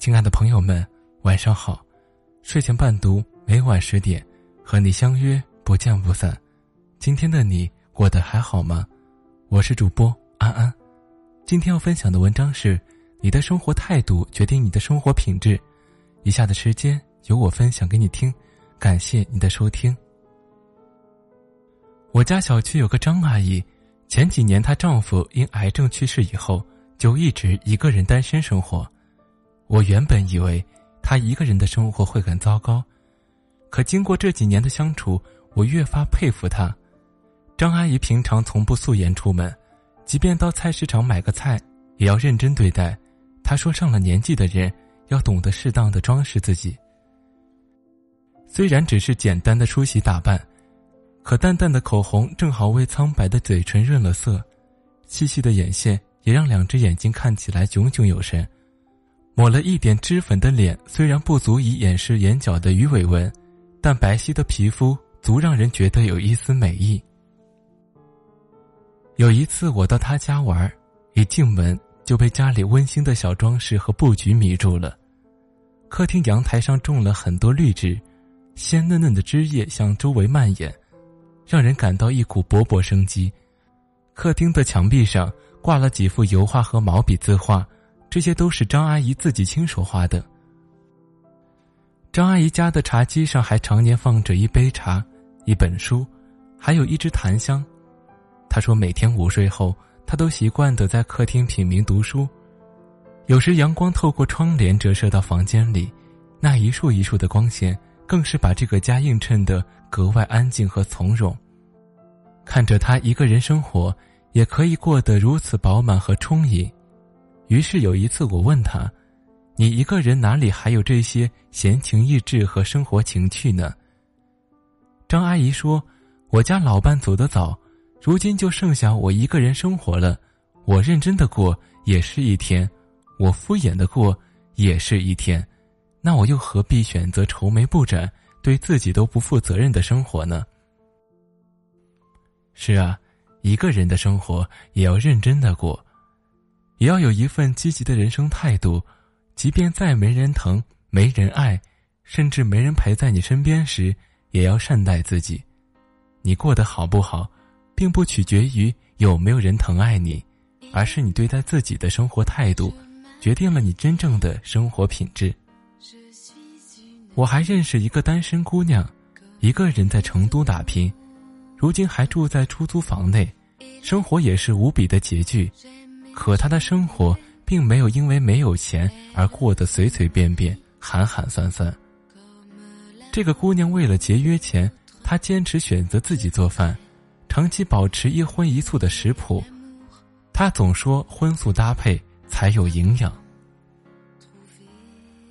亲爱的朋友们，晚上好！睡前伴读，每晚十点，和你相约，不见不散。今天的你过得还好吗？我是主播安安。今天要分享的文章是：你的生活态度决定你的生活品质。以下的时间由我分享给你听，感谢你的收听。我家小区有个张阿姨，前几年她丈夫因癌症去世以后。就一直一个人单身生活，我原本以为她一个人的生活会很糟糕，可经过这几年的相处，我越发佩服她。张阿姨平常从不素颜出门，即便到菜市场买个菜，也要认真对待。她说：“上了年纪的人要懂得适当的装饰自己，虽然只是简单的梳洗打扮，可淡淡的口红正好为苍白的嘴唇润了色，细细的眼线。”也让两只眼睛看起来炯炯有神，抹了一点脂粉的脸虽然不足以掩饰眼角的鱼尾纹，但白皙的皮肤足让人觉得有一丝美意。有一次我到他家玩，一进门就被家里温馨的小装饰和布局迷住了。客厅阳台上种了很多绿植，鲜嫩嫩的枝叶向周围蔓延，让人感到一股勃勃生机。客厅的墙壁上。挂了几幅油画和毛笔字画，这些都是张阿姨自己亲手画的。张阿姨家的茶几上还常年放着一杯茶、一本书，还有一支檀香。她说，每天午睡后，她都习惯的在客厅品茗读书。有时阳光透过窗帘折射到房间里，那一束一束的光线，更是把这个家映衬的格外安静和从容。看着她一个人生活。也可以过得如此饱满和充盈。于是有一次，我问他：“你一个人哪里还有这些闲情逸致和生活情趣呢？”张阿姨说：“我家老伴走得早，如今就剩下我一个人生活了。我认真的过也是一天，我敷衍的过也是一天，那我又何必选择愁眉不展、对自己都不负责任的生活呢？”是啊。一个人的生活也要认真的过，也要有一份积极的人生态度。即便再没人疼、没人爱，甚至没人陪在你身边时，也要善待自己。你过得好不好，并不取决于有没有人疼爱你，而是你对待自己的生活态度，决定了你真正的生活品质。我还认识一个单身姑娘，一个人在成都打拼。如今还住在出租房内，生活也是无比的拮据，可他的生活并没有因为没有钱而过得随随便便、寒寒酸酸。这个姑娘为了节约钱，她坚持选择自己做饭，长期保持一荤一素的食谱。她总说荤素搭配才有营养，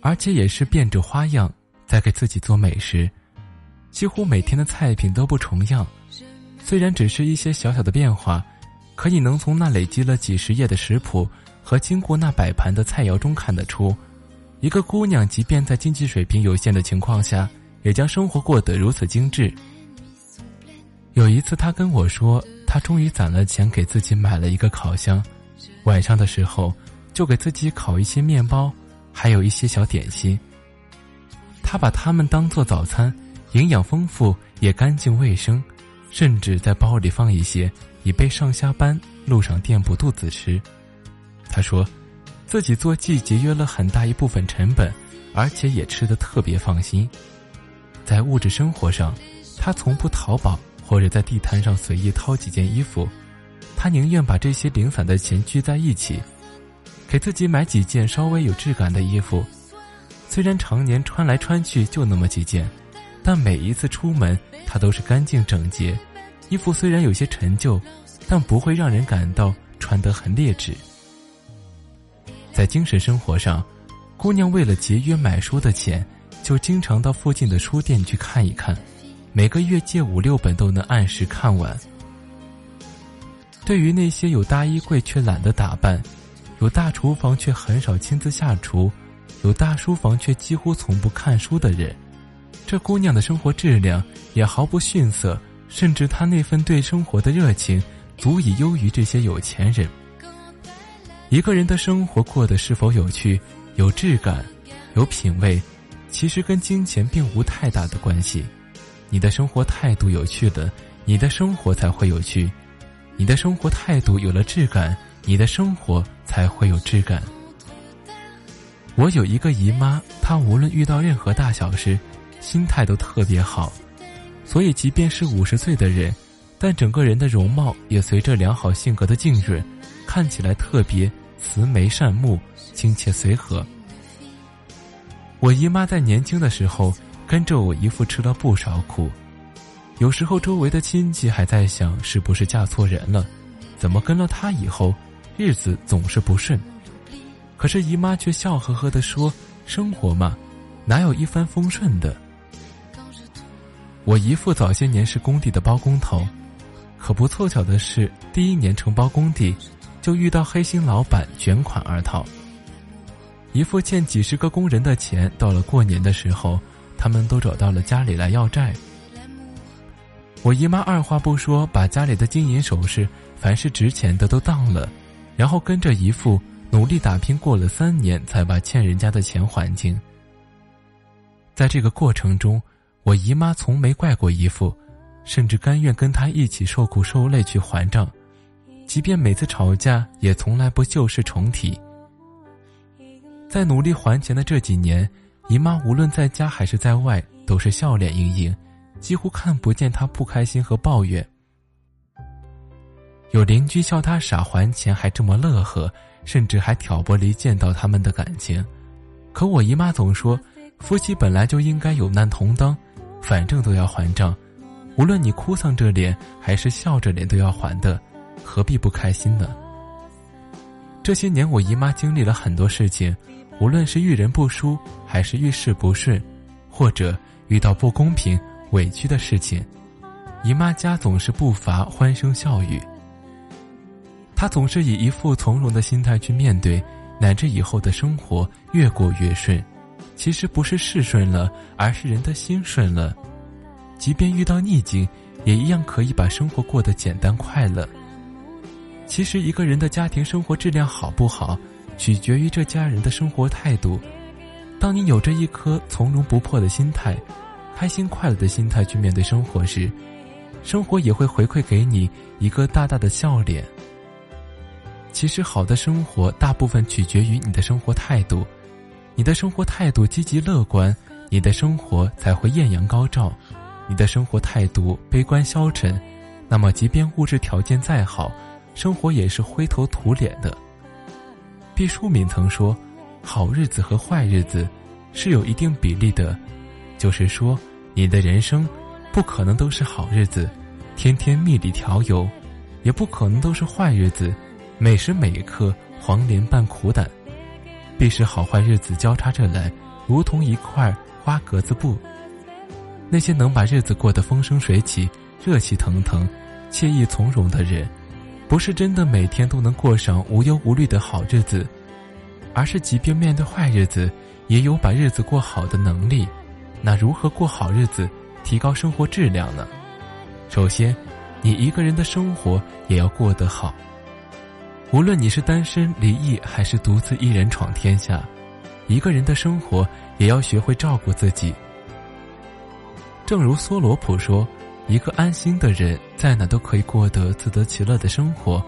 而且也是变着花样在给自己做美食。几乎每天的菜品都不重样，虽然只是一些小小的变化，可你能从那累积了几十页的食谱和经过那摆盘的菜肴中看得出，一个姑娘即便在经济水平有限的情况下，也将生活过得如此精致。有一次，她跟我说，她终于攒了钱给自己买了一个烤箱，晚上的时候就给自己烤一些面包，还有一些小点心。她把它们当做早餐。营养丰富也干净卫生，甚至在包里放一些，以备上下班路上垫补肚子吃。他说，自己做既节约了很大一部分成本，而且也吃得特别放心。在物质生活上，他从不淘宝或者在地摊上随意掏几件衣服，他宁愿把这些零散的钱聚在一起，给自己买几件稍微有质感的衣服。虽然常年穿来穿去就那么几件。但每一次出门，他都是干净整洁，衣服虽然有些陈旧，但不会让人感到穿得很劣质。在精神生活上，姑娘为了节约买书的钱，就经常到附近的书店去看一看，每个月借五六本都能按时看完。对于那些有大衣柜却懒得打扮，有大厨房却很少亲自下厨，有大书房却几乎从不看书的人。这姑娘的生活质量也毫不逊色，甚至他那份对生活的热情，足以优于这些有钱人。一个人的生活过得是否有趣，有质感、有品味，其实跟金钱并无太大的关系。你的生活态度有趣了，你的生活才会有趣；你的生活态度有了质感，你的生活才会有质感。我有一个姨妈，她无论遇到任何大小事，心态都特别好，所以即便是五十岁的人，但整个人的容貌也随着良好性格的浸润，看起来特别慈眉善目、亲切随和。我姨妈在年轻的时候跟着我姨父吃了不少苦，有时候周围的亲戚还在想是不是嫁错人了，怎么跟了他以后，日子总是不顺。可是姨妈却笑呵呵地说：“生活嘛，哪有一帆风顺的？”我姨父早些年是工地的包工头，可不凑巧的是，第一年承包工地，就遇到黑心老板卷款而逃。姨父欠几十个工人的钱，到了过年的时候，他们都找到了家里来要债。我姨妈二话不说，把家里的金银首饰，凡是值钱的都当了，然后跟着姨父。努力打拼过了三年，才把欠人家的钱还清。在这个过程中，我姨妈从没怪过姨父，甚至甘愿跟他一起受苦受累去还账，即便每次吵架，也从来不旧事重提。在努力还钱的这几年，姨妈无论在家还是在外，都是笑脸盈盈，几乎看不见她不开心和抱怨。有邻居笑她傻还钱还这么乐呵。甚至还挑拨离间到他们的感情，可我姨妈总说，夫妻本来就应该有难同当，反正都要还账，无论你哭丧着脸还是笑着脸都要还的，何必不开心呢？这些年我姨妈经历了很多事情，无论是遇人不淑，还是遇事不顺，或者遇到不公平、委屈的事情，姨妈家总是不乏欢声笑语。他总是以一副从容的心态去面对，乃至以后的生活越过越顺。其实不是事顺了，而是人的心顺了。即便遇到逆境，也一样可以把生活过得简单快乐。其实一个人的家庭生活质量好不好，取决于这家人的生活态度。当你有着一颗从容不迫的心态，开心快乐的心态去面对生活时，生活也会回馈给你一个大大的笑脸。其实，好的生活大部分取决于你的生活态度。你的生活态度积极乐观，你的生活才会艳阳高照；你的生活态度悲观消沉，那么即便物质条件再好，生活也是灰头土脸的。毕淑敏曾说：“好日子和坏日子是有一定比例的，就是说，你的人生不可能都是好日子，天天蜜里调油，也不可能都是坏日子。”每时每刻，黄连伴苦胆，必是好坏日子交叉着来，如同一块花格子布。那些能把日子过得风生水起、热气腾腾、惬意从容的人，不是真的每天都能过上无忧无虑的好日子，而是即便面对坏日子，也有把日子过好的能力。那如何过好日子，提高生活质量呢？首先，你一个人的生活也要过得好。无论你是单身离异，还是独自一人闯天下，一个人的生活也要学会照顾自己。正如梭罗普说：“一个安心的人，在哪都可以过得自得其乐的生活，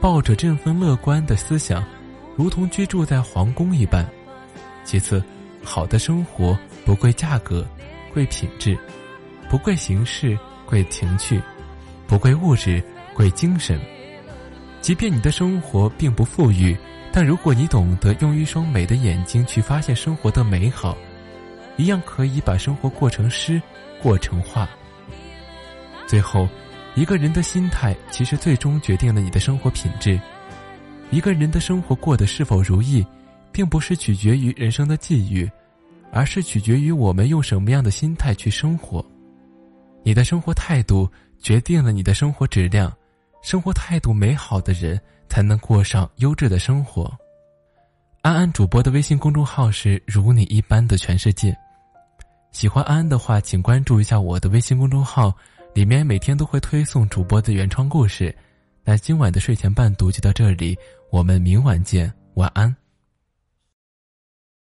抱着振奋乐观的思想，如同居住在皇宫一般。”其次，好的生活不贵价格，贵品质；不贵形式，贵情趣；不贵物质，贵精神。即便你的生活并不富裕，但如果你懂得用一双美的眼睛去发现生活的美好，一样可以把生活过成诗，过成画。最后，一个人的心态其实最终决定了你的生活品质。一个人的生活过得是否如意，并不是取决于人生的际遇，而是取决于我们用什么样的心态去生活。你的生活态度决定了你的生活质量。生活态度美好的人，才能过上优质的生活。安安主播的微信公众号是“如你一般的全世界”。喜欢安安的话，请关注一下我的微信公众号，里面每天都会推送主播的原创故事。那今晚的睡前伴读就到这里，我们明晚见，晚安。